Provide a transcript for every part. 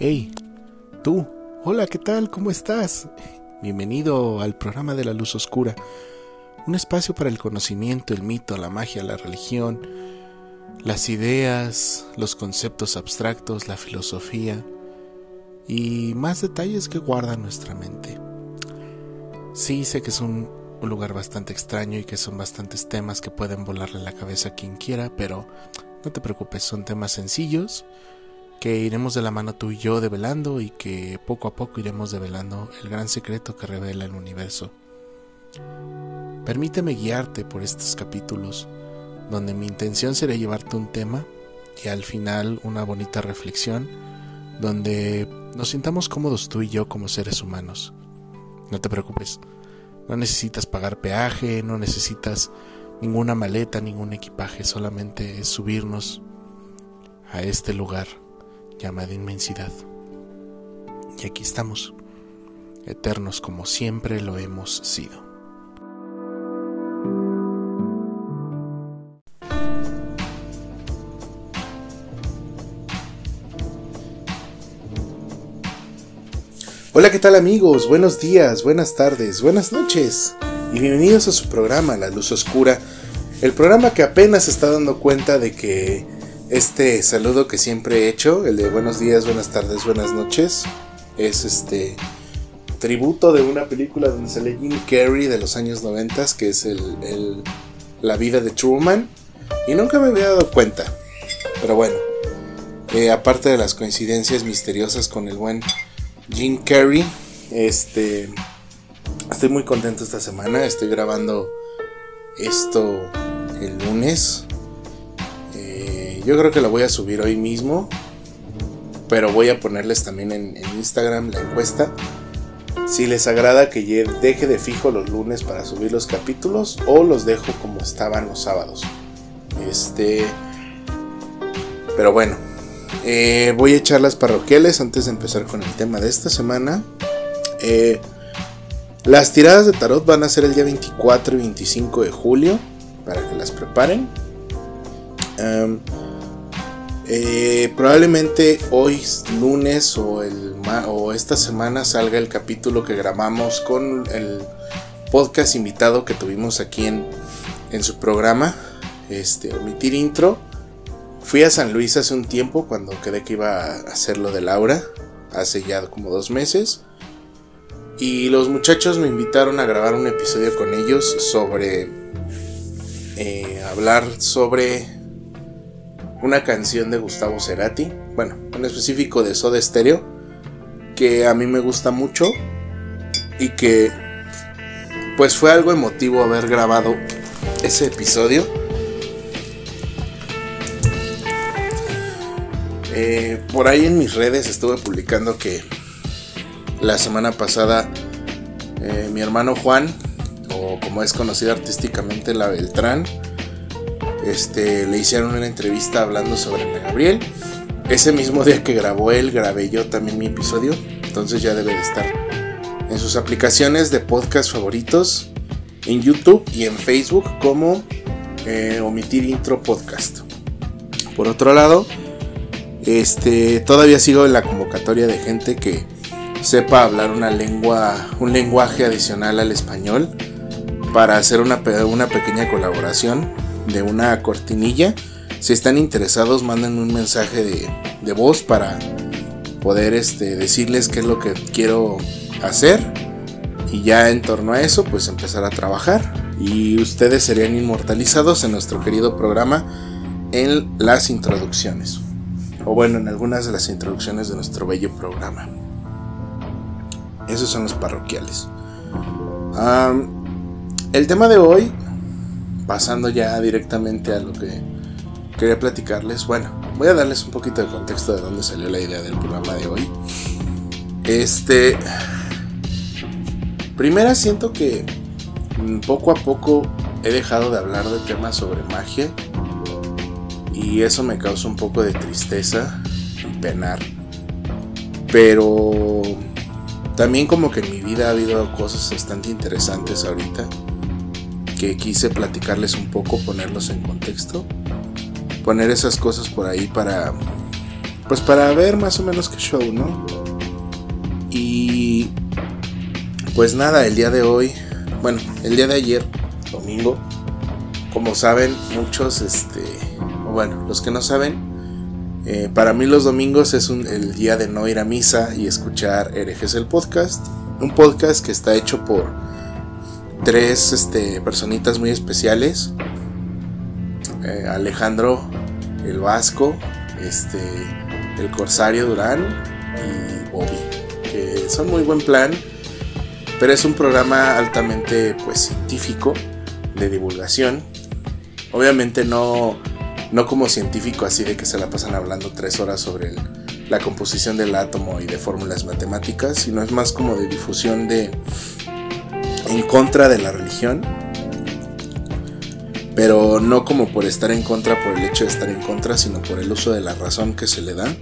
Hey, tú, hola, ¿qué tal? ¿Cómo estás? Bienvenido al programa de la luz oscura, un espacio para el conocimiento, el mito, la magia, la religión, las ideas, los conceptos abstractos, la filosofía y más detalles que guarda nuestra mente. Sí, sé que es un, lugar bastante extraño y que son bastantes temas que pueden volarle la cabeza a quien quiera, pero no te preocupes, son temas sencillos que iremos de la mano tú y yo develando y que poco a poco iremos develando el gran secreto que revela el universo. Permíteme guiarte por estos capítulos, donde mi intención será llevarte un tema y al final una bonita reflexión, donde nos sintamos cómodos tú y yo como seres humanos. No te preocupes, no necesitas pagar peaje, no necesitas ninguna maleta, ningún equipaje, solamente es subirnos a este lugar llamado inmensidad. Y aquí estamos, eternos como siempre lo hemos sido. Hola, ¿qué tal amigos? Buenos días, buenas tardes, buenas noches y bienvenidos a su programa La Luz Oscura, el programa que apenas está dando cuenta de que este saludo que siempre he hecho, el de buenos días, buenas tardes, buenas noches, es este tributo de una película donde sale Jim Carrey de los años 90, que es el, La vida de Truman, y nunca me había dado cuenta, pero bueno, eh, aparte de las coincidencias misteriosas con el buen Jim Carrey. Este. Estoy muy contento esta semana. Estoy grabando esto el lunes. Yo creo que lo voy a subir hoy mismo. Pero voy a ponerles también en, Instagram la encuesta. Si les agrada que deje de fijo los lunes para subir los capítulos o los dejo como estaban los sábados. Este. Pero bueno, eh, voy a echar las parroquiales antes de empezar con el tema de esta semana. Eh, las tiradas de tarot van a ser el día 24 y 25 de julio para que las preparen. Eh, probablemente hoy lunes o, esta semana salga el capítulo que grabamos con el podcast invitado que tuvimos aquí en, en su programa. Este, omitir intro. Fui a San Luis hace un tiempo cuando quedé que iba a hacer lo de Laura, hace ya como dos meses. Y los muchachos me invitaron a grabar un episodio con ellos sobre eh, hablar sobre una canción de Gustavo Cerati, bueno, en específico de Soda Stereo, que a mí me gusta mucho y que pues fue algo emotivo haber grabado ese episodio. Eh, por ahí en mis redes estuve publicando que la semana pasada eh, mi hermano Juan, o como es conocido artísticamente la Beltrán, este, le hicieron una entrevista hablando sobre Ana Gabriel. Ese mismo día que grabó él, grabé yo también mi episodio, entonces ya debe de estar en sus aplicaciones de podcast favoritos, en YouTube y en Facebook como eh, Omitir Intro Podcast. Por otro lado, este, todavía sigo en la convocatoria de gente que sepa hablar una lengua, un lenguaje adicional al español para hacer una, una pequeña colaboración de una cortinilla. Si están interesados, manden un mensaje de, voz para poder este, decirles qué es lo que quiero hacer. Y ya en torno a eso, pues empezar a trabajar. Y ustedes serían inmortalizados en nuestro querido programa en las introducciones o bueno, en algunas de las introducciones de nuestro bello programa. Esos son los parroquiales. el tema de hoy, pasando ya directamente a lo que quería platicarles, bueno, voy a darles un poquito de contexto de dónde salió la idea del programa de hoy. Este, primera siento que poco a poco he dejado de hablar de temas sobre magia y eso me causa un poco de tristeza y penar. Pero también como que en mi vida ha habido cosas bastante interesantes ahorita que quise platicarles un poco, ponerlos en contexto, poner esas cosas por ahí para pues para ver más o menos qué show, ¿no? Y pues nada, el día de hoy, bueno, el día de ayer, domingo, como saben muchos, este, bueno, los que no saben, eh, para mí los domingos es el día de no ir a misa y escuchar herejes el podcast. Un podcast que está hecho por tres este, personitas muy especiales. Eh, Alejandro el Vasco, este, el Corsario Durán y Bobby. Que son muy buen plan. Pero es un programa altamente pues científico de divulgación. Obviamente no no como científico así de que se la pasan hablando tres horas sobre la composición del átomo y de fórmulas matemáticas, sino es más como de difusión de en contra de la religión, pero no como por estar en contra por el hecho de estar en contra, sino por el uso de la razón que se le da.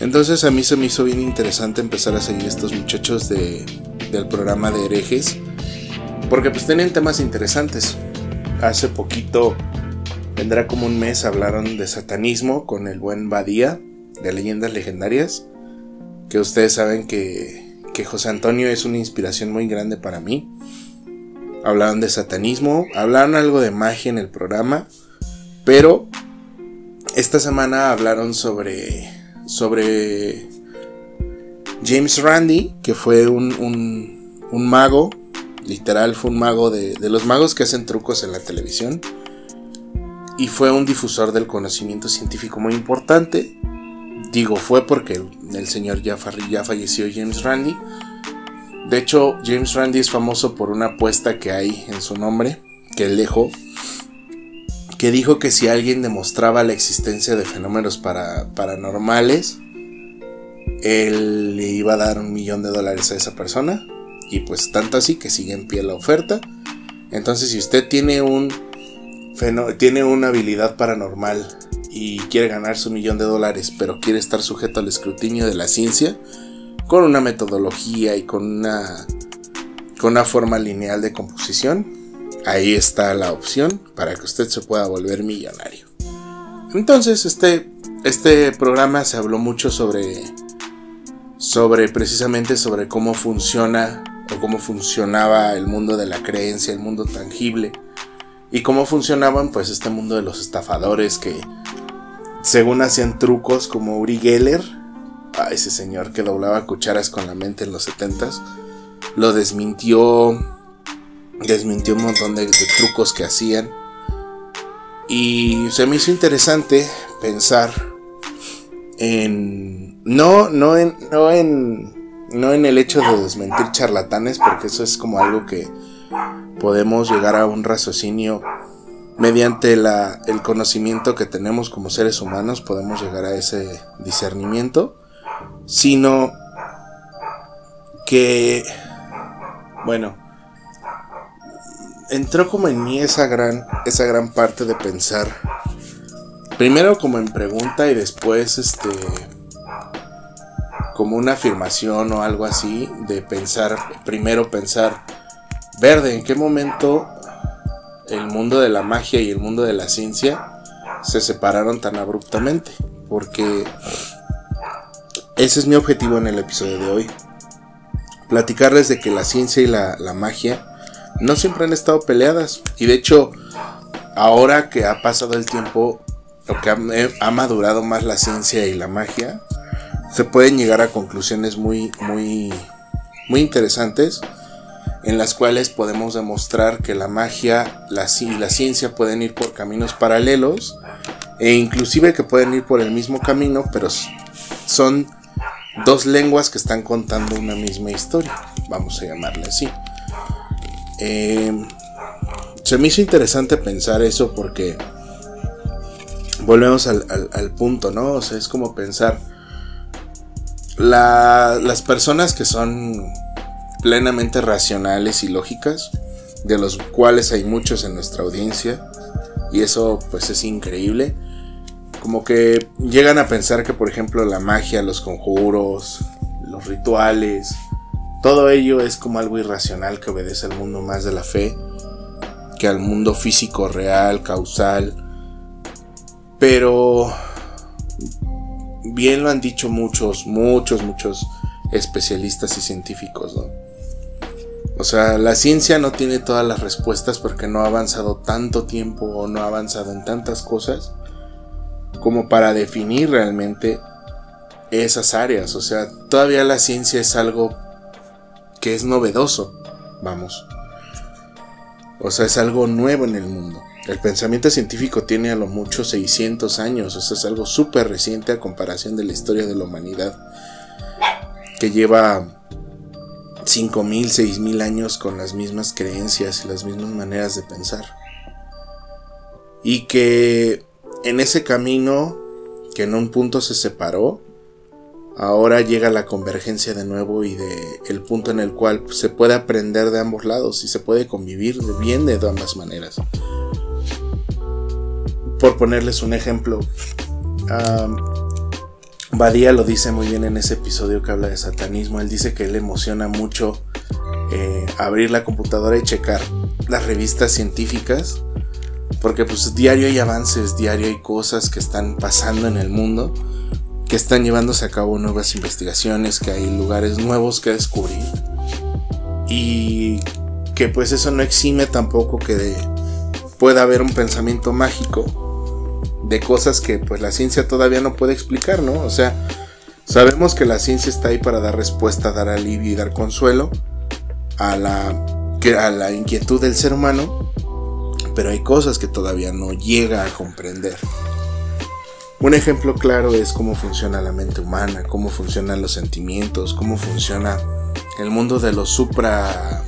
Entonces a mí se me hizo bien interesante empezar a seguir estos muchachos de, del programa de herejes, porque pues tienen temas interesantes. Hace poquito Vendrá como un mes hablaron de satanismo con el buen Badía de Leyendas Legendarias, que ustedes saben que, que José Antonio es una inspiración muy grande para mí. Hablaron de satanismo, hablaron algo de magia en el programa, pero esta semana hablaron sobre, sobre James Randi, que fue un, un, mago, literal fue un mago de, de los magos que hacen trucos en la televisión y fue un difusor del conocimiento científico muy importante. Digo fue porque el, señor ya, falleció James Randi. De hecho, James Randi es famoso por una apuesta que hay en su nombre, que él dejó, que dijo que si alguien demostraba la existencia de fenómenos paranormales, él le iba a dar un millón de dólares a esa persona. Y pues tanto así que sigue en pie la oferta. Entonces si usted tiene un tiene una habilidad paranormal y quiere ganar su millón de dólares, pero quiere estar sujeto al escrutinio de la ciencia, con una metodología y con una, con una forma lineal de composición, ahí está la opción para que usted se pueda volver millonario. Entonces, este, este programa se habló mucho sobre, sobre precisamente sobre cómo funciona o cómo funcionaba el mundo de la creencia, el mundo tangible y cómo funcionaban pues este mundo de los estafadores que según hacían trucos como Uri Geller, ese señor que doblaba cucharas con la mente en los 70s, lo desmintió, desmintió un montón de, trucos que hacían. Y se me hizo interesante pensar en no no en no en no en el hecho de desmentir charlatanes porque eso es como algo que podemos llegar a un raciocinio mediante el conocimiento que tenemos como seres humanos, podemos llegar a ese discernimiento, sino que, bueno, entró como en mí esa gran, esa gran parte de pensar, primero como en pregunta y después este como una afirmación o algo así de pensar, primero pensar Verde, ¿en qué momento el mundo de la magia y el mundo de la ciencia se separaron tan abruptamente? Porque ese es mi objetivo en el episodio de hoy. Platicarles de que la ciencia y la, magia no siempre han estado peleadas. Y de hecho, ahora que ha pasado el tiempo, o que ha, ha, madurado más la ciencia y la magia, se pueden llegar a conclusiones muy, muy, muy interesantes en las cuales podemos demostrar que la magia la, y la ciencia pueden ir por caminos paralelos e inclusive que pueden ir por el mismo camino, pero son dos lenguas que están contando una misma historia, vamos a llamarle así. Em, se me hizo interesante pensar eso porque volvemos al, punto, ¿no? O sea, es como pensar las personas que son plenamente racionales y lógicas, de los cuales hay muchos en nuestra audiencia, y eso pues es increíble. Como que llegan a pensar que por ejemplo la magia, los conjuros, los rituales, todo ello es como algo irracional que obedece al mundo más de la fe que al mundo físico real, causal. Pero bien lo han dicho muchos, muchos, muchos especialistas y científicos, ¿no? O sea, la ciencia no tiene todas las respuestas porque no ha avanzado tanto tiempo o no ha avanzado en tantas cosas como para definir realmente esas áreas. O sea, todavía la ciencia es algo que es novedoso, vamos. O sea, es algo nuevo en el mundo. El pensamiento científico tiene a lo mucho 600 años, o sea, es algo súper reciente a comparación de la historia de la humanidad, que lleva 5.000, 6.000 años con las mismas creencias y las mismas maneras de pensar. Y que en ese camino, que en un punto se separó, ahora llega la convergencia de nuevo y de el punto en el cual se puede aprender de ambos lados y se puede convivir bien de ambas maneras. Por ponerles un ejemplo, Badía lo dice muy bien en ese episodio que habla de satanismo. Él dice que le emociona mucho eh, abrir la computadora y checar las revistas científicas. Porque pues diario hay avances, diario hay cosas que están pasando en el mundo que están llevándose a cabo nuevas investigaciones, que hay lugares nuevos que descubrir y que pues eso no exime tampoco que pueda haber un pensamiento mágico de cosas que pues la ciencia todavía no puede explicar, ¿no? O sea, sabemos que la ciencia está ahí para dar respuesta, dar alivio y dar consuelo a la, a la inquietud del ser humano, pero hay cosas que todavía no llega a comprender. Un ejemplo claro es cómo funciona la mente humana, cómo funcionan los sentimientos, cómo funciona el mundo de lo supra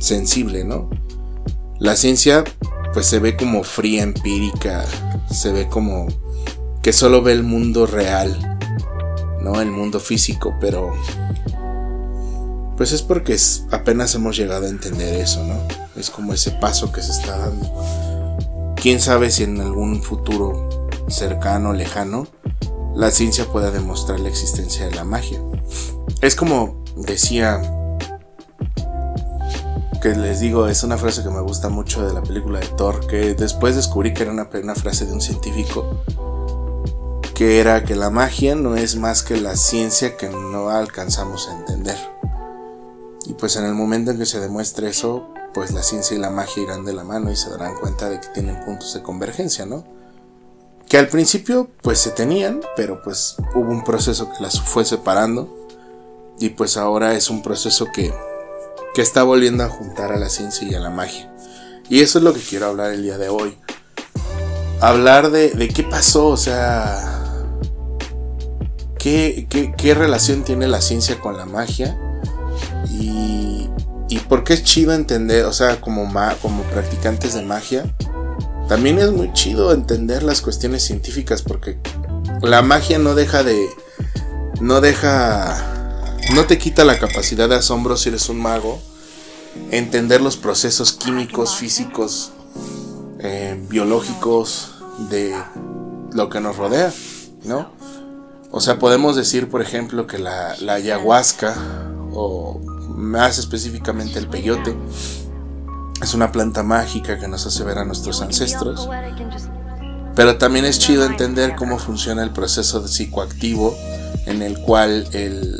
sensible, ¿no? La ciencia pues se ve como fría, empírica, se ve como que solo ve el mundo real, no el mundo físico, pero pues es porque apenas hemos llegado a entender eso, ¿no? Es como ese paso que se está dando. Quién sabe si en algún futuro cercano, lejano, la ciencia pueda demostrar la existencia de la magia. Es como decía, que les digo, es una frase que me gusta mucho de la película de Thor, que después descubrí que era una, una frase de un científico, que era que la magia no es más que la ciencia que no alcanzamos a entender. Y pues en el momento en que se demuestre eso, pues la ciencia y la magia irán de la mano y se darán cuenta de que tienen puntos de convergencia, ¿no? que al principio pues se tenían, pero pues hubo un proceso que las fue separando y pues ahora es un proceso que, que está volviendo a juntar a la ciencia y a la magia. Y eso es lo que quiero hablar el día de hoy. Hablar de, de qué pasó, o sea, qué, qué, relación tiene la ciencia con la magia y, y por qué es chido entender, o sea, como, como practicantes de magia, también es muy chido entender las cuestiones científicas porque la magia no deja de... No deja... No te quita la capacidad de asombro si eres un mago. Entender los procesos químicos, físicos, eh, biológicos de lo que nos rodea, ¿no? O sea, podemos decir, por ejemplo, que la, la ayahuasca, o más específicamente el peyote, es una planta mágica que nos hace ver a nuestros ancestros. Pero también es chido entender cómo funciona el proceso psicoactivo en el cual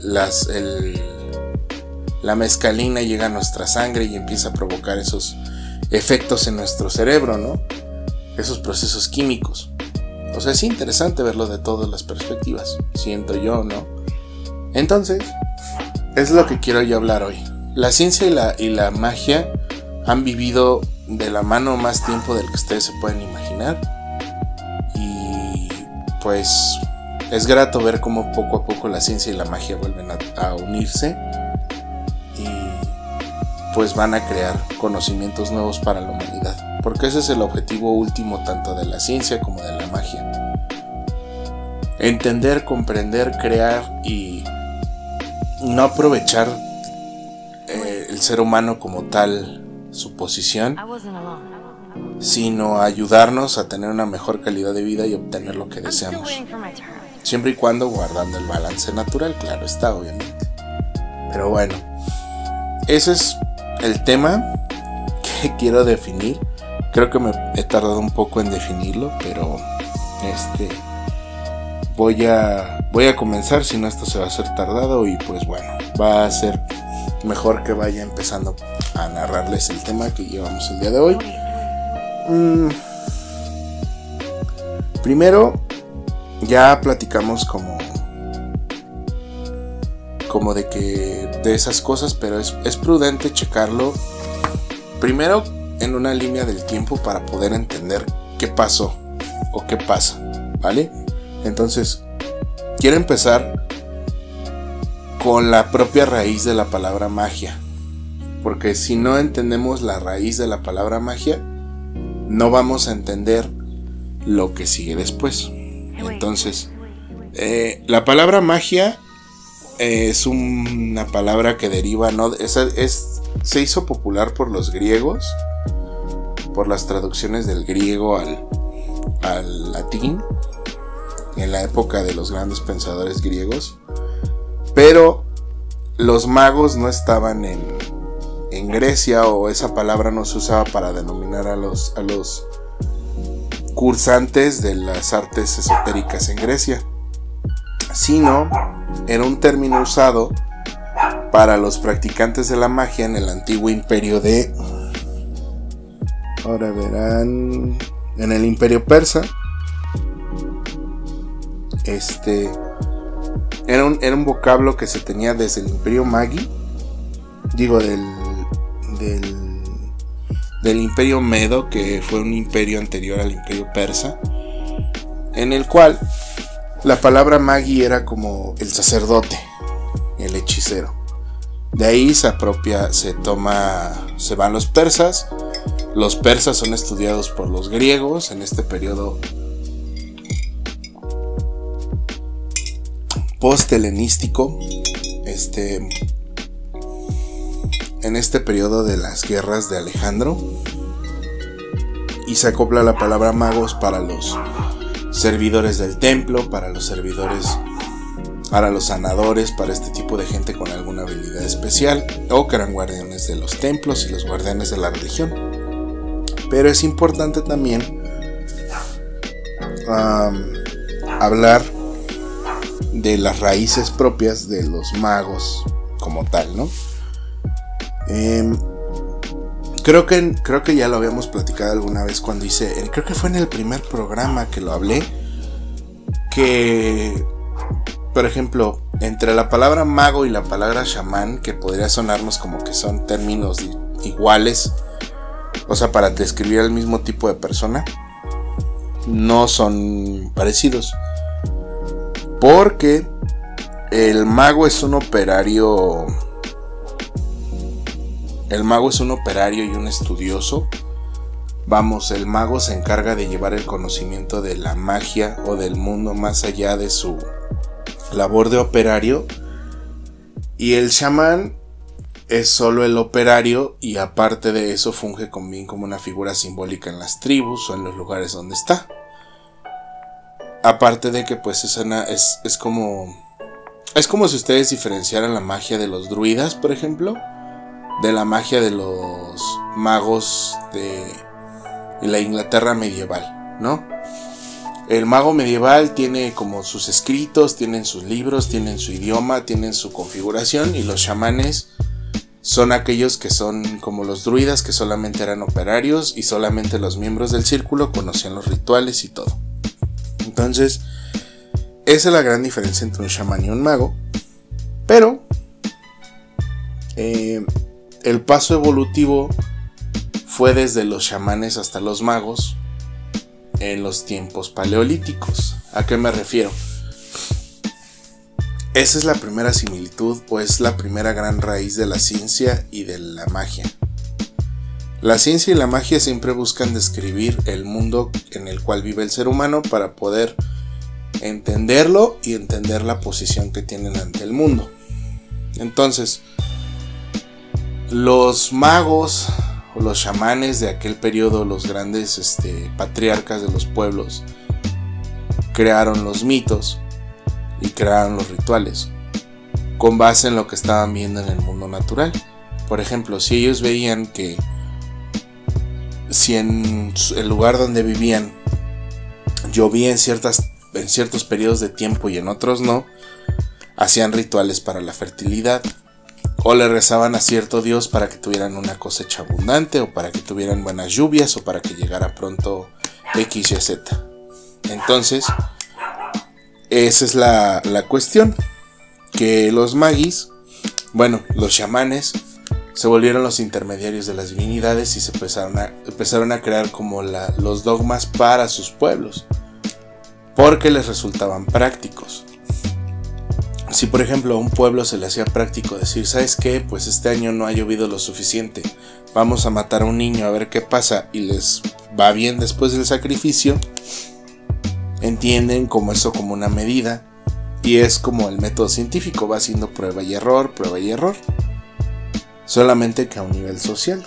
las, la mezcalina llega a nuestra sangre y empieza a provocar esos efectos en nuestro cerebro, ¿no? Esos procesos químicos. O sea, es interesante verlo de todas las perspectivas, siento yo, ¿no? Entonces, es lo que quiero yo hablar hoy. La ciencia y la, y la magia han vivido de la mano más tiempo del que ustedes se pueden imaginar. Pues es grato ver cómo poco a poco la ciencia y la magia vuelven a, unirse y pues van a crear conocimientos nuevos para la humanidad. Porque ese es el objetivo último tanto de la ciencia como de la magia. Entender, comprender, crear y no aprovechar eh, el ser humano como tal su posición, sino ayudarnos a tener una mejor calidad de vida y obtener lo que deseamos. Siempre y cuando guardando el balance natural, claro está, obviamente. Pero bueno, ese es el tema que quiero definir. Creo que me he tardado un poco en definirlo, pero este voy a voy a comenzar, si no esto se va a hacer tardado y pues bueno, va a ser mejor que vaya empezando a narrarles el tema que llevamos el día de hoy. Mm. Primero, ya platicamos como como de que de esas cosas, pero es, es prudente checarlo primero en una línea del tiempo para poder entender qué pasó o qué pasa, ¿vale? Entonces, quiero empezar con la propia raíz de la palabra magia. Porque si no entendemos la raíz de la palabra magia, no vamos a entender lo que sigue después. Entonces, eh, la palabra magia es una palabra que deriva, no, es, se hizo popular por los griegos, por las traducciones del griego al, al latín, en la época de los grandes pensadores griegos. Pero los magos no estaban en, en Grecia o esa palabra no se usaba para denominar a los, a los cursantes de las artes esotéricas en Grecia, sino era un término usado para los practicantes de la magia en el antiguo imperio de... Ahora verán... En el imperio persa. Este era un, era un vocablo que se tenía desde el Imperio Magi, digo, del, del, Imperio Medo, que fue un imperio anterior al Imperio Persa, en el cual la palabra Magi era como el sacerdote, el hechicero. De ahí se apropia, se toma, se van los persas. Los persas son estudiados por los griegos en este periodo post-helenístico, este, en este periodo de las guerras de Alejandro, y se acopla la palabra magos para los servidores del templo, para los servidores, para los sanadores, para este tipo de gente con alguna habilidad especial, o que eran guardianes de los templos y los guardianes de la religión. Pero es importante también hablar de las raíces propias de los magos como tal, ¿no? Em, creo, que, creo que ya lo habíamos platicado alguna vez cuando hice, creo que fue en el primer programa que lo hablé, que, por ejemplo, entre la palabra mago y la palabra chamán, que podría sonarnos como que son términos iguales, o sea, para describir al mismo tipo de persona, no son parecidos. Porque el mago es un operario. El mago es un operario y un estudioso. Vamos, el mago se encarga de llevar el conocimiento de la magia o del mundo más allá de su labor de operario. Y el chamán es solo el operario y aparte de eso funge bien como una figura simbólica en las tribus o en los lugares donde está. Aparte de que pues es, es, es como... Es como si ustedes diferenciaran la magia de los druidas, por ejemplo, de la magia de los magos de la Inglaterra medieval, ¿no? El mago medieval tiene como sus escritos, tienen sus libros, tienen su idioma, tienen su configuración y los chamanes son aquellos que son como los druidas que solamente eran operarios y solamente los miembros del círculo conocían los rituales y todo. Entonces, esa es la gran diferencia entre un chamán y un mago. Pero, eh, el paso evolutivo fue desde los chamanes hasta los magos en los tiempos paleolíticos. ¿A qué me refiero? Esa es la primera similitud o es la primera gran raíz de la ciencia y de la magia. La ciencia y la magia siempre buscan describir el mundo en el cual vive el ser humano para poder entenderlo y entender la posición que tienen ante el mundo. Entonces, los magos o los chamanes de aquel periodo, los grandes este, patriarcas de los pueblos, crearon los mitos y crearon los rituales con base en lo que estaban viendo en el mundo natural. Por ejemplo, si ellos veían que si en el lugar donde vivían llovía en en ciertos periodos de tiempo y en otros no, hacían rituales para la fertilidad o le rezaban a cierto dios para que tuvieran una cosecha abundante o para que tuvieran buenas lluvias o para que llegara pronto X, Y, Z. Entonces, esa es la, la cuestión. Que los magis, bueno, los chamanes, se volvieron los intermediarios de las divinidades y se empezaron a, empezaron a crear como la, los dogmas para sus pueblos. Porque les resultaban prácticos. Si por ejemplo a un pueblo se le hacía práctico decir, ¿sabes qué? Pues este año no ha llovido lo suficiente, vamos a matar a un niño a ver qué pasa y les va bien después del sacrificio, entienden como eso como una medida y es como el método científico, va haciendo prueba y error, prueba y error, solamente que a un nivel social.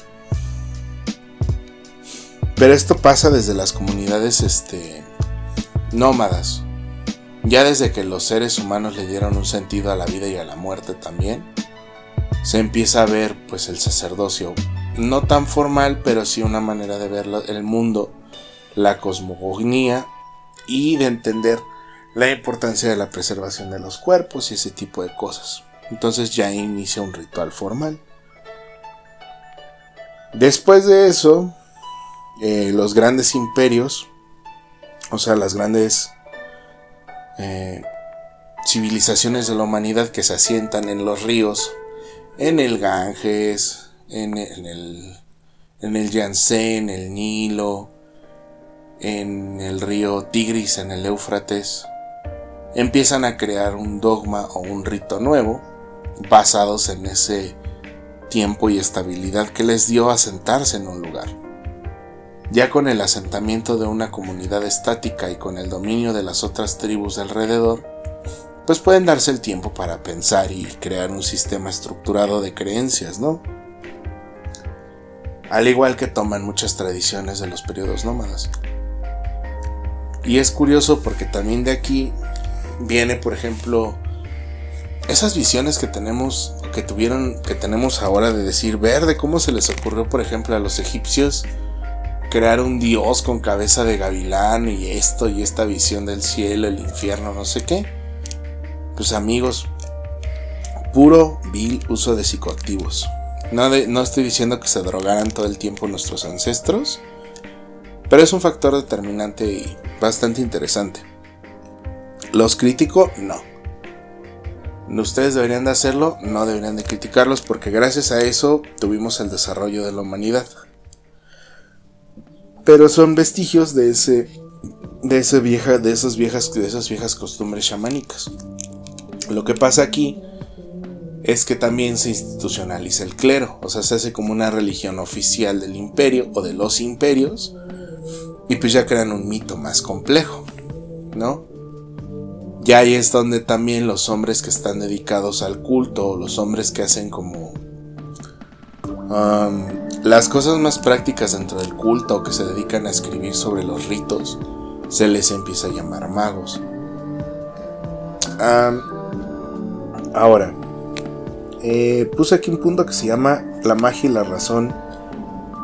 Pero esto pasa desde las comunidades este, nómadas, ya desde que los seres humanos le dieron un sentido a la vida y a la muerte también, se empieza a ver pues el sacerdocio, no tan formal, pero sí una manera de ver el mundo, la cosmogonía y de entender la importancia de la preservación de los cuerpos y ese tipo de cosas. Entonces ya inicia un ritual formal. Después de eso, eh, los grandes imperios, o sea, las grandes eh, civilizaciones de la humanidad que se asientan en los ríos, en el Ganges, en, el, en el Yangtze, en el Nilo, en el río Tigris, en el Éufrates, empiezan a crear un dogma o un rito nuevo basados en ese tiempo y estabilidad que les dio asentarse en un lugar. Ya con el asentamiento de una comunidad estática y con el dominio de las otras tribus alrededor, pues pueden darse el tiempo para pensar y crear un sistema estructurado de creencias, ¿no? Al igual que toman muchas tradiciones de los periodos nómadas. Y es curioso porque también de aquí viene, por ejemplo, esas visiones que tenemos, que tuvieron, que tenemos ahora de decir, verde, cómo se les ocurrió, por ejemplo, a los egipcios crear un dios con cabeza de gavilán y esto y esta visión del cielo, el infierno, no sé qué. Pues amigos, puro vil uso de psicoactivos. No, no estoy diciendo que se drogaran todo el tiempo nuestros ancestros, pero es un factor determinante y bastante interesante. ¿Los critico? No. ¿Ustedes deberían de hacerlo? No deberían de criticarlos porque gracias a eso tuvimos el desarrollo de la humanidad pero son vestigios de ese de esa vieja de esas viejas de esas viejas costumbres chamánicas. Lo que pasa aquí es que también se institucionaliza el clero, o sea, se hace como una religión oficial del imperio o de los imperios y pues ya crean un mito más complejo, ¿no? Ya ahí es donde también los hombres que están dedicados al culto, o los hombres que hacen como las cosas más prácticas dentro del culto o que se dedican a escribir sobre los ritos se les empieza a llamar magos. ahora, eh, puse aquí un punto que se llama La magia y la razón,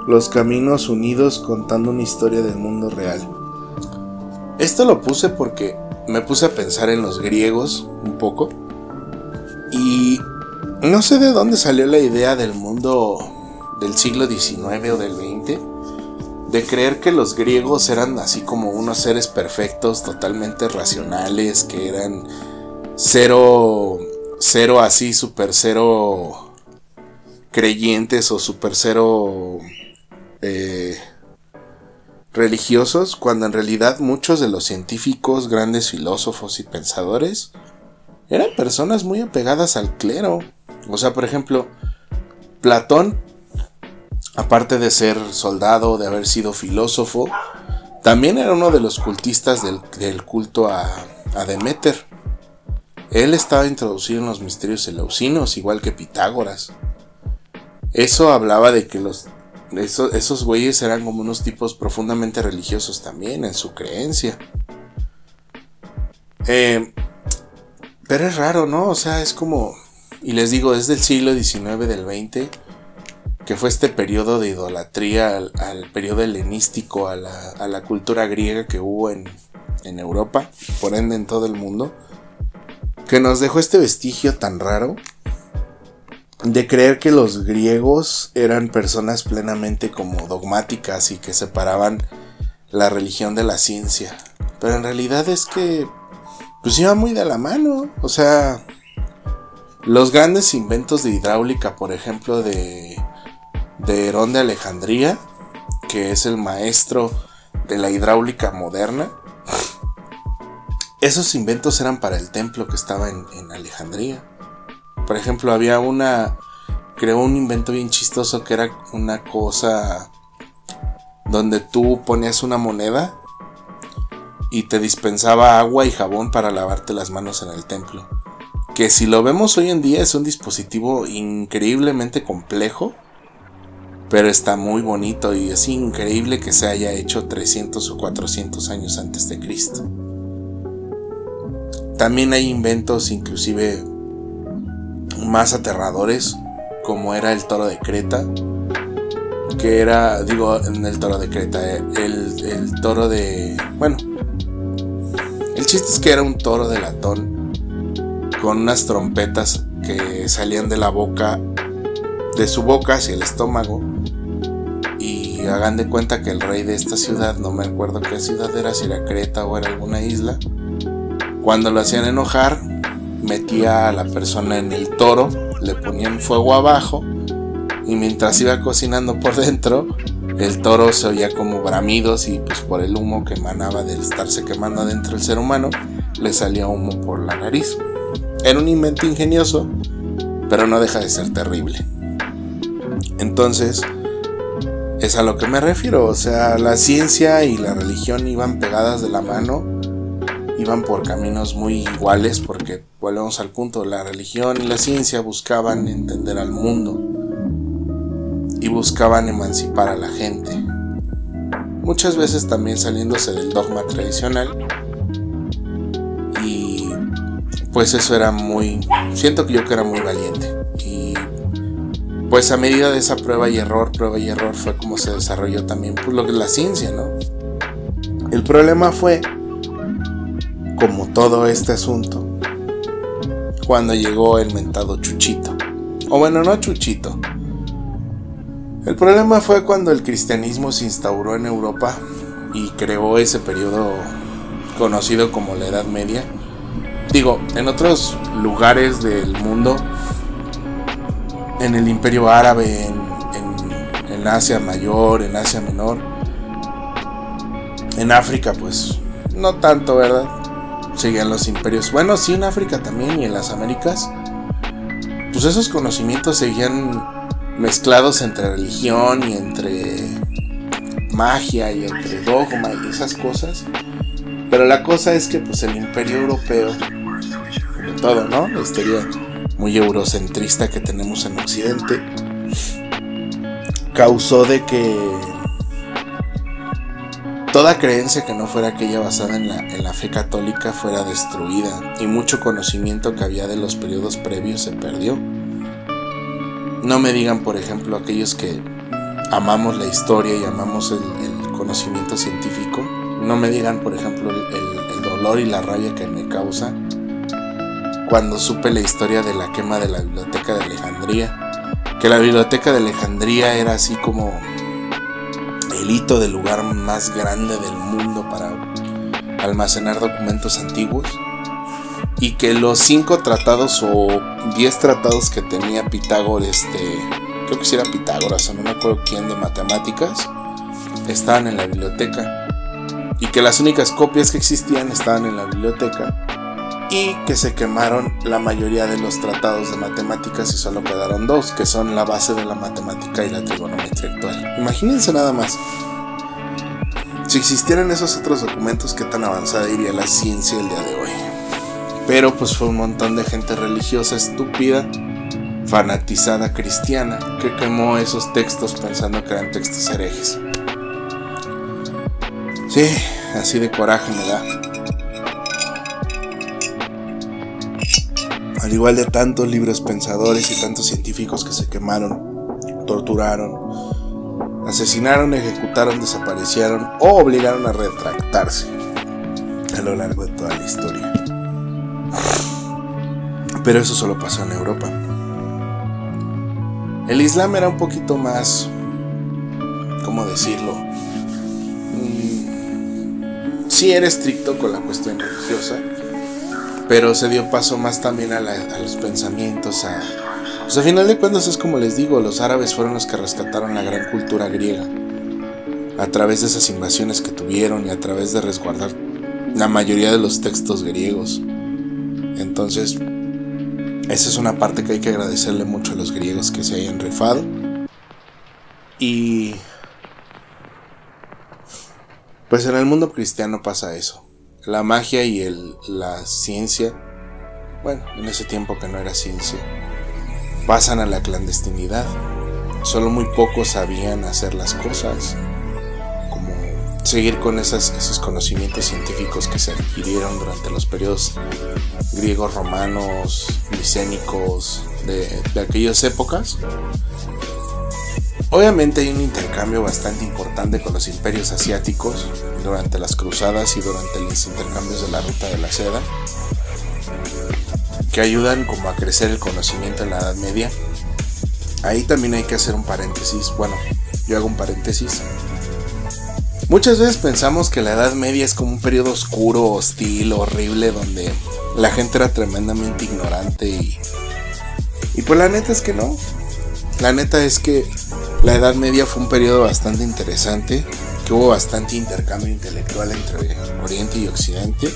los caminos unidos contando una historia del mundo real. Esto lo puse porque me puse a pensar en los griegos un poco y no sé de dónde salió la idea del mundo del siglo XIX o del XX, de creer que los griegos eran así como unos seres perfectos, totalmente racionales, que eran cero, cero así, super cero creyentes o super cero eh, religiosos, cuando en realidad muchos de los científicos, grandes filósofos y pensadores eran personas muy apegadas al clero. O sea, por ejemplo, Platón aparte de ser soldado, de haber sido filósofo, también era uno de los cultistas del, culto a, Demeter. Él estaba introducido en los misterios eleusinos, igual que Pitágoras. Eso hablaba de que los, esos, güeyes eran como unos tipos profundamente religiosos también en su creencia. Eh, pero es raro, ¿no? O sea, es como... Y les digo, es del siglo XIX, del XX que fue este periodo de idolatría al, periodo helenístico, a la, cultura griega que hubo en, en Europa, por ende en todo el mundo, que nos dejó este vestigio tan raro de creer que los griegos eran personas plenamente como dogmáticas y que separaban la religión de la ciencia. Pero en realidad es que pues iba muy de la mano, o sea, los grandes inventos de hidráulica, por ejemplo, de de Herón de Alejandría, que es el maestro de la hidráulica moderna. Esos inventos eran para el templo que estaba en, Alejandría. Por ejemplo, había una. Creó un invento bien chistoso que era una cosa donde tú ponías una moneda y te dispensaba agua y jabón para lavarte las manos en el templo. Que si lo vemos hoy en día es un dispositivo increíblemente complejo pero está muy bonito y es increíble que se haya hecho 300 o 400 años antes de Cristo. También hay inventos inclusive más aterradores, como era el toro de Creta, que era, digo, en el toro de Creta, eh, el, el toro de... Bueno, el chiste es que era un toro de latón con unas trompetas que salían de la boca, de su boca hacia el estómago hagan de cuenta que el rey de esta ciudad, no me acuerdo qué ciudad era, si era Creta o era alguna isla, cuando lo hacían enojar, metía a la persona en el toro, le ponían fuego abajo y mientras iba cocinando por dentro, el toro se oía como bramidos y pues por el humo que emanaba de estarse quemando adentro el ser humano, le salía humo por la nariz. Era un invento ingenioso, pero no deja de ser terrible. Entonces, es a lo que me refiero, o sea, la ciencia y la religión iban pegadas de la mano, iban por caminos muy iguales porque volvemos al punto, la religión y la ciencia buscaban entender al mundo y buscaban emancipar a la gente. Muchas veces también saliéndose del dogma tradicional y pues eso era muy, siento que yo que era muy valiente pues a medida de esa prueba y error, prueba y error fue como se desarrolló también pues, lo que es la ciencia, ¿no? El problema fue, como todo este asunto, cuando llegó el mentado Chuchito. O bueno, no Chuchito. El problema fue cuando el cristianismo se instauró en Europa y creó ese periodo conocido como la Edad Media. Digo, en otros lugares del mundo en el imperio árabe, en, Asia Mayor, en Asia Menor. En África, pues, no tanto, ¿verdad? Seguían los imperios. Bueno, sí, en África también y en las Américas. Pues esos conocimientos seguían mezclados entre religión y entre magia y entre dogma y esas cosas. Pero la cosa es que pues el imperio europeo, como todo, ¿no? La muy eurocentrista que tenemos en Occidente, causó de que toda creencia que no fuera aquella basada en la, en la, fe católica fuera destruida y mucho conocimiento que había de los periodos previos se perdió. No me digan, por ejemplo, aquellos que amamos la historia y amamos el, conocimiento científico, no me digan, por ejemplo, el dolor y la rabia que me causa cuando supe la historia de la quema de la biblioteca de Alejandría, que la biblioteca de Alejandría era así como el hito del lugar más grande del mundo para almacenar documentos antiguos y que los cinco tratados o diez tratados que tenía Pitágoras, este, creo que si era Pitágoras o no me acuerdo quién de matemáticas, estaban en la biblioteca y que las únicas copias que existían estaban en la biblioteca y que se quemaron la mayoría de los tratados de matemáticas y solo quedaron dos, que son la base de la matemática y la trigonometría actual. Imagínense nada más. Si existieran esos otros documentos, qué tan avanzada iría la ciencia el día de hoy. Pero pues fue un montón de gente religiosa estúpida, fanatizada cristiana, que quemó esos textos pensando que eran textos herejes. Sí, así de coraje me da. Al igual de tantos libros pensadores y tantos científicos que se quemaron, torturaron, asesinaron, ejecutaron, desaparecieron o obligaron a retractarse. a lo largo de toda la historia. Pero eso solo pasó en Europa. El Islam era un poquito más, ¿cómo decirlo? Mm, sí era estricto con la cuestión religiosa, pero se dio paso más también a, los pensamientos, a... Pues a final de cuentas es como les digo, los árabes fueron los que rescataron la gran cultura griega a través de esas invasiones que tuvieron y a través de resguardar la mayoría de los textos griegos. Entonces, esa es una parte que hay que agradecerle mucho a los griegos que se hayan rifado. Y pues en el mundo cristiano pasa eso. La magia y el, la ciencia, bueno, en ese tiempo que no era ciencia, pasan a la clandestinidad. Solo muy pocos sabían hacer las cosas seguir con esos conocimientos científicos que se adquirieron durante los periodos griegos, romanos, micénicos de aquellas épocas. Obviamente hay un intercambio bastante importante con los imperios asiáticos durante las cruzadas y durante los intercambios de la ruta de la seda que ayudan como a crecer el conocimiento en la Edad Media. Ahí también hay que hacer un paréntesis, bueno, yo hago un paréntesis Muchas veces pensamos que la Edad Media es como un periodo oscuro, hostil, horrible, donde la gente era tremendamente ignorante y... Y pues la neta es que no. La neta es que la Edad Media fue un periodo bastante interesante, que hubo bastante intercambio intelectual entre Oriente y Occidente,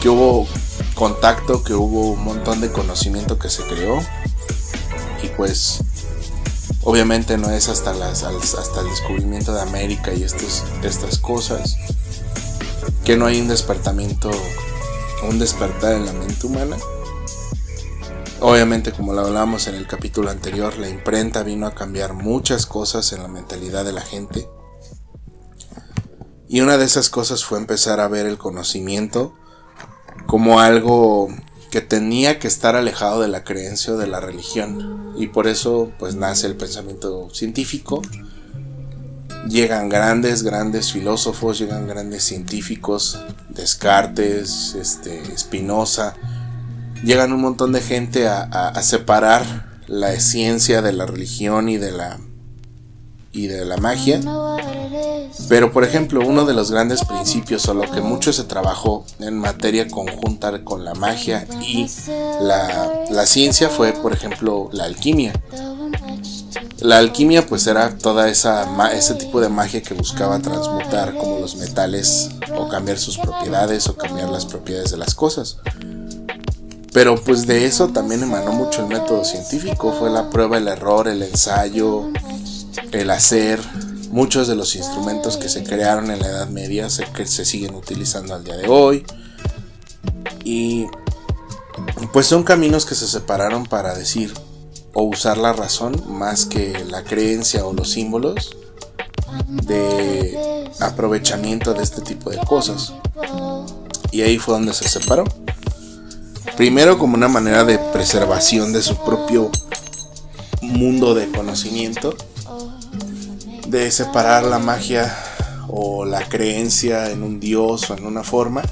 que hubo contacto, que hubo un montón de conocimiento que se creó y pues Obviamente no es hasta, el descubrimiento de América y estas cosas que no hay un despertamiento, un despertar en la mente humana. Obviamente, como lo hablamos en el capítulo anterior, la imprenta vino a cambiar muchas cosas en la mentalidad de la gente. Y una de esas cosas fue empezar a ver el conocimiento como algo que tenía que estar alejado de la creencia o de la religión. Y por eso pues nace el pensamiento científico. Llegan grandes, grandes filósofos, llegan grandes científicos, Descartes, este, Spinoza. Llegan un montón de gente a, separar la ciencia de la religión y de la y de la magia. Pero por ejemplo, uno de los grandes principios o lo que mucho se trabajó en materia conjunta con la magia y la, ciencia fue, por ejemplo, la alquimia. La alquimia pues era toda esa ese tipo de magia que buscaba transmutar como los metales o cambiar sus propiedades o cambiar las propiedades de las cosas. Pero pues de eso también emanó mucho el método científico, fue la prueba, el error, el ensayo, el hacer, muchos de los instrumentos que se crearon en la Edad Media se, que se siguen utilizando al día de hoy. Y pues son caminos que se separaron para decir o usar la razón más que la creencia o los símbolos de aprovechamiento de este tipo de cosas. Y ahí fue donde se separó. Primero como una manera de preservación de su propio mundo de conocimiento de separar la magia o la creencia en un dios o en una forma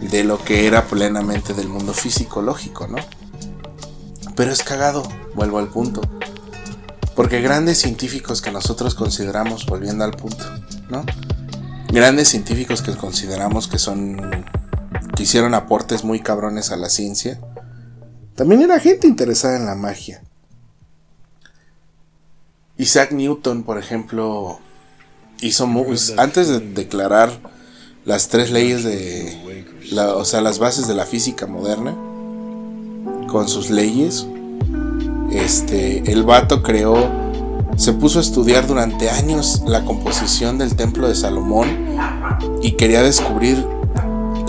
de lo que era plenamente del mundo físico lógico, ¿no? Pero es cagado, vuelvo al punto. Porque grandes científicos que nosotros consideramos, volviendo al punto, ¿no? Grandes científicos que consideramos que son. Que hicieron aportes muy cabrones a la ciencia. También era gente interesada en la magia. Isaac Newton, por ejemplo, hizo antes de declarar las tres leyes de, o sea, las bases de la física moderna, con sus leyes, este, el vato creó, se puso a estudiar durante años la composición del templo de Salomón y quería descubrir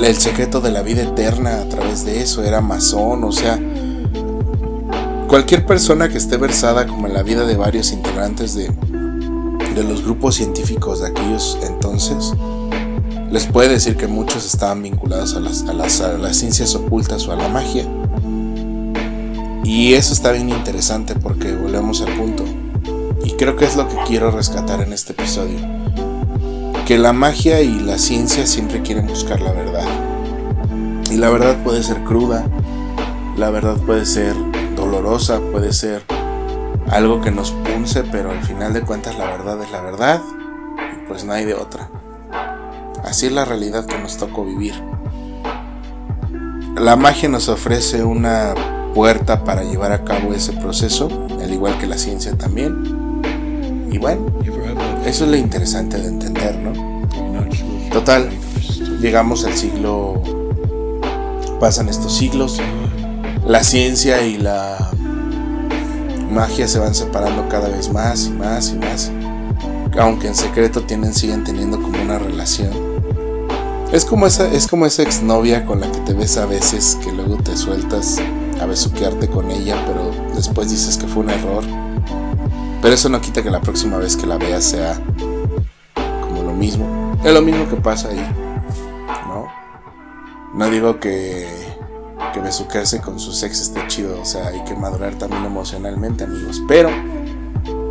el secreto de la vida eterna a través de eso, era masón, o sea, Cualquier persona que esté versada como en la vida de varios integrantes de, los grupos científicos de aquellos entonces, les puede decir que muchos estaban vinculados a las, a las, ciencias ocultas o a la magia. Y eso está bien interesante porque volvemos al punto. Y creo que es lo que quiero rescatar en este episodio. Que la magia y la ciencia siempre quieren buscar la verdad. Y la verdad puede ser cruda, la verdad puede ser dolorosa, puede ser algo que nos punce, pero al final de cuentas la verdad es la verdad y pues no hay de otra. Así es la realidad que nos tocó vivir. La magia nos ofrece una puerta para llevar a cabo ese proceso, al igual que la ciencia también. Y bueno, eso es lo interesante de entender, ¿no? Total, llegamos al siglo... Pasan estos siglos, la ciencia y la magia se van separando cada vez más y más y más. Aunque en secreto tienen, siguen teniendo como una relación. Es como esa, es como esa exnovia con la que te ves a veces, que luego te sueltas a besuquearte con ella, pero después dices que fue un error. Pero eso no quita que la próxima vez que la veas sea como lo mismo. Es lo mismo que pasa ahí. ¿No? No digo que, que besuquearse con su ex esté chido. O sea, hay que madurar también emocionalmente, amigos. Pero,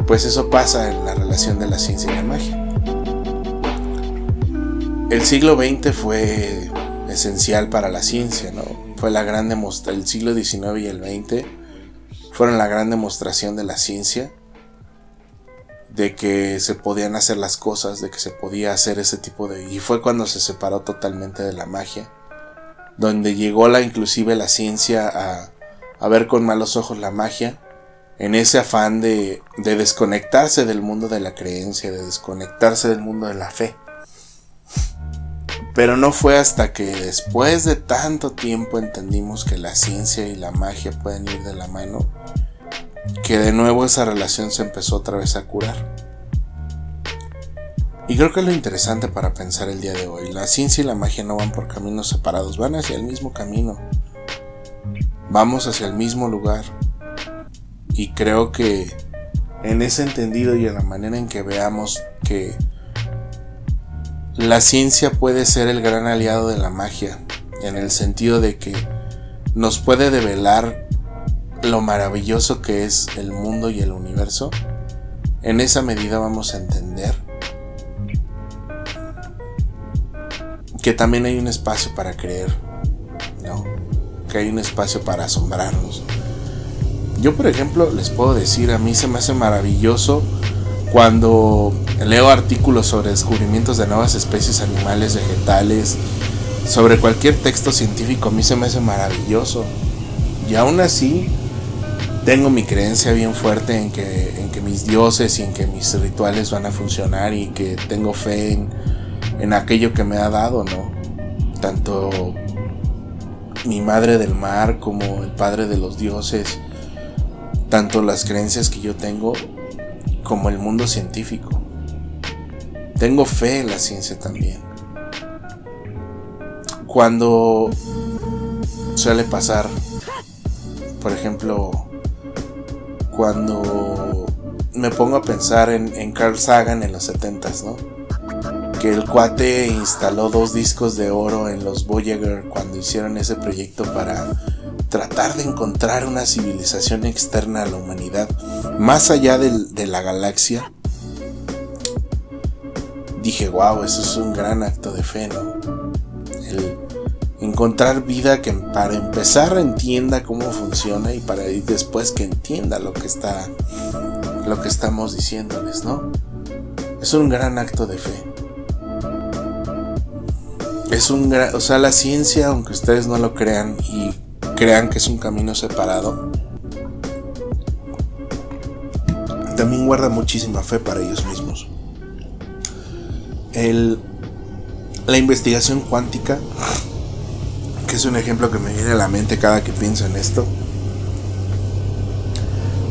pues eso pasa en la relación de la ciencia y la magia. El siglo XX fue esencial para la ciencia, ¿no? Fue la gran demostración. El siglo XIX y el XX fueron la gran demostración de la ciencia de que se podían hacer las cosas, de que se podía hacer ese tipo de... Y fue cuando se separó totalmente de la magia, donde llegó la inclusive la ciencia a, a ver con malos ojos la magia, en ese afán de, de desconectarse del mundo de la creencia, de desconectarse del mundo de la fe. Pero no fue hasta que después de tanto tiempo entendimos que la ciencia y la magia pueden ir de la mano que de nuevo esa relación se empezó otra vez a curar. Y creo que es lo interesante para pensar el día de hoy. La ciencia y la magia no van por caminos separados, van hacia el mismo camino. Vamos hacia el mismo lugar. Y creo que en ese entendido y en la manera en que veamos que la ciencia puede ser el gran aliado de la magia, en el sentido de que nos puede develar lo maravilloso que es el mundo y el universo, en esa medida vamos a entender que también hay un espacio para creer, ¿no? Que hay un espacio para asombrarnos. Yo, por ejemplo, les puedo decir, a mí se me hace maravilloso cuando leo artículos sobre descubrimientos de nuevas especies animales, vegetales, sobre cualquier texto científico, a mí se me hace maravilloso. Y aún así, tengo mi creencia bien fuerte en que, en que mis dioses y en que mis rituales van a funcionar y que tengo fe en, en aquello que me ha dado, ¿no? Tanto mi madre del mar como el padre de los dioses, tanto las creencias que yo tengo como el mundo científico. Tengo fe en la ciencia también. Cuando suele pasar, por ejemplo, cuando me pongo a pensar en, Carl Sagan en los 70s, ¿no? Que el cuate instaló dos discos de oro en los Voyager cuando hicieron ese proyecto para tratar de encontrar una civilización externa a la humanidad, más allá de la galaxia. Dije, wow, eso es un gran acto de fe, ¿no? El, encontrar vida que para empezar entienda cómo funciona y para ir después que entienda lo que está lo que estamos diciéndoles, ¿no? Es un gran acto de fe. Es un gran, o sea, la ciencia, aunque ustedes no lo crean y crean que es un camino separado, también guarda muchísima fe para ellos mismos. El, la investigación cuántica es un ejemplo que me viene a la mente cada que pienso en esto,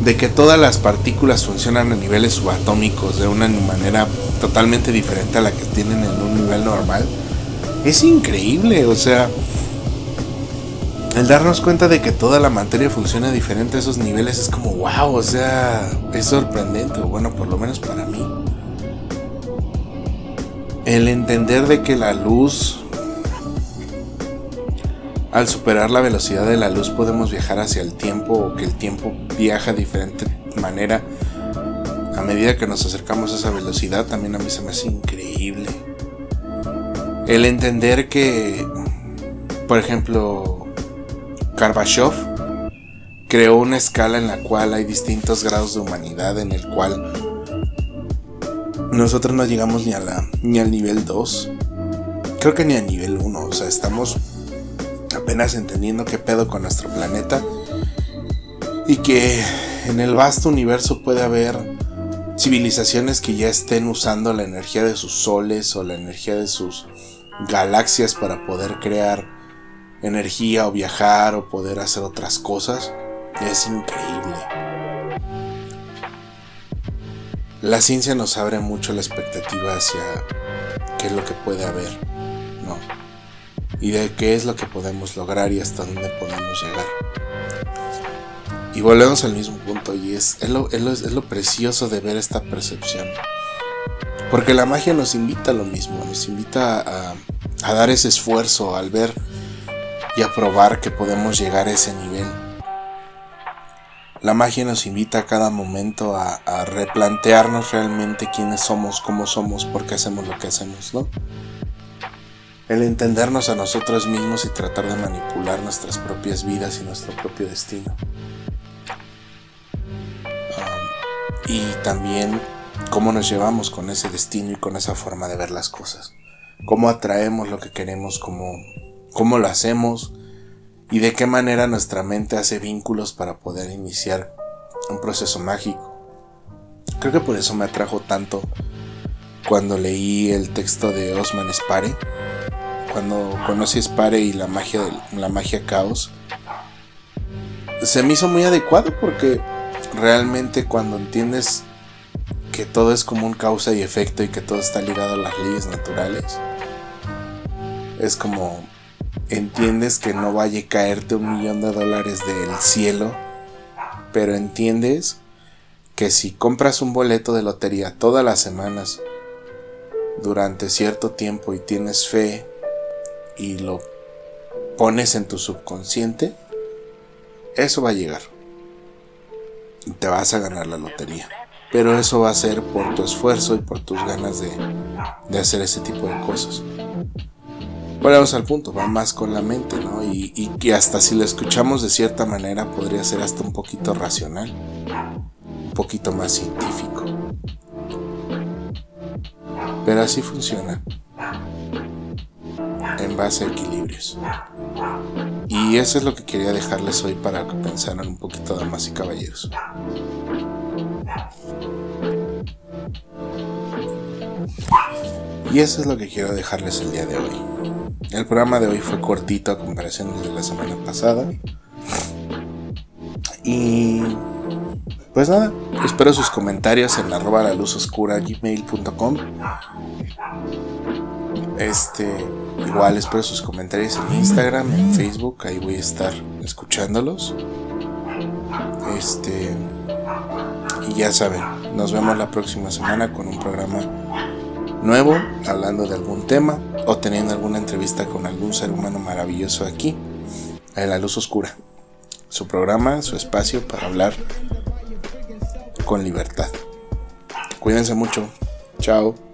de que todas las partículas funcionan a niveles subatómicos de una manera totalmente diferente a la que tienen en un nivel normal, es increíble, o sea, el darnos cuenta de que toda la materia funciona diferente a esos niveles es como wow, o sea, es sorprendente, bueno, por lo menos para mí. El entender de que la luz al superar la velocidad de la luz podemos viajar hacia el tiempo o que el tiempo viaja de diferente manera. A medida que nos acercamos a esa velocidad también a mí se me hace increíble. El entender que, por ejemplo, Karbashov creó una escala en la cual hay distintos grados de humanidad en el cual nosotros no llegamos ni a la ni al nivel 2. Creo que ni a nivel 1, o sea, estamos apenas entendiendo qué pedo con nuestro planeta y que en el vasto universo puede haber civilizaciones que ya estén usando la energía de sus soles o la energía de sus galaxias para poder crear energía o viajar o poder hacer otras cosas. Es increíble. La ciencia nos abre mucho la expectativa hacia qué es lo que puede haber, ¿no? Y de qué es lo que podemos lograr y hasta dónde podemos llegar. Y volvemos al mismo punto y es, es, lo, es lo precioso de ver esta percepción. Porque la magia nos invita a lo mismo, nos invita a, a dar ese esfuerzo al ver y a probar que podemos llegar a ese nivel. La magia nos invita a cada momento a, a, replantearnos realmente quiénes somos, cómo somos, por qué hacemos lo que hacemos, ¿no? El entendernos a nosotros mismos y tratar de manipular nuestras propias vidas y nuestro propio destino. Um, y también cómo nos llevamos con ese destino y con esa forma de ver las cosas. Cómo atraemos lo que queremos, cómo, cómo lo hacemos y de qué manera nuestra mente hace vínculos para poder iniciar un proceso mágico. Creo que por eso me atrajo tanto cuando leí el texto de Osman Spare, cuando conocí Spare y la magia, la magia caos. Se me hizo muy adecuado porque realmente cuando entiendes que todo es como un causa y efecto y que todo está ligado a las leyes naturales. Es como entiendes que no vaya a caerte un millón de dólares del cielo, pero entiendes que si compras un boleto de lotería todas las semanas durante cierto tiempo y tienes fe y lo pones en tu subconsciente, eso va a llegar. Te vas a ganar la lotería. Pero eso va a ser por tu esfuerzo y por tus ganas de, de hacer ese tipo de cosas. Volvemos al punto, va más con la mente, ¿no? Y, y que hasta si lo escuchamos de cierta manera podría ser hasta un poquito racional, un poquito más científico. Pero así funciona, en base a equilibrios. Y eso es lo que quería dejarles hoy para que pensaran un poquito, damas y caballeros. Y eso es lo que quiero dejarles el día de hoy. El programa de hoy fue cortito a comparación de la semana pasada. Y pues nada, espero sus comentarios en arroba la luz oscura gmail.com. Este, igual espero sus comentarios en Instagram, en Facebook, ahí voy a estar escuchándolos. Este, y ya saben, nos vemos la próxima semana con un programa nuevo, hablando de algún tema o teniendo alguna entrevista con algún ser humano maravilloso aquí, en La Luz Oscura. Su programa, su espacio para hablar con libertad. Cuídense mucho. Chao.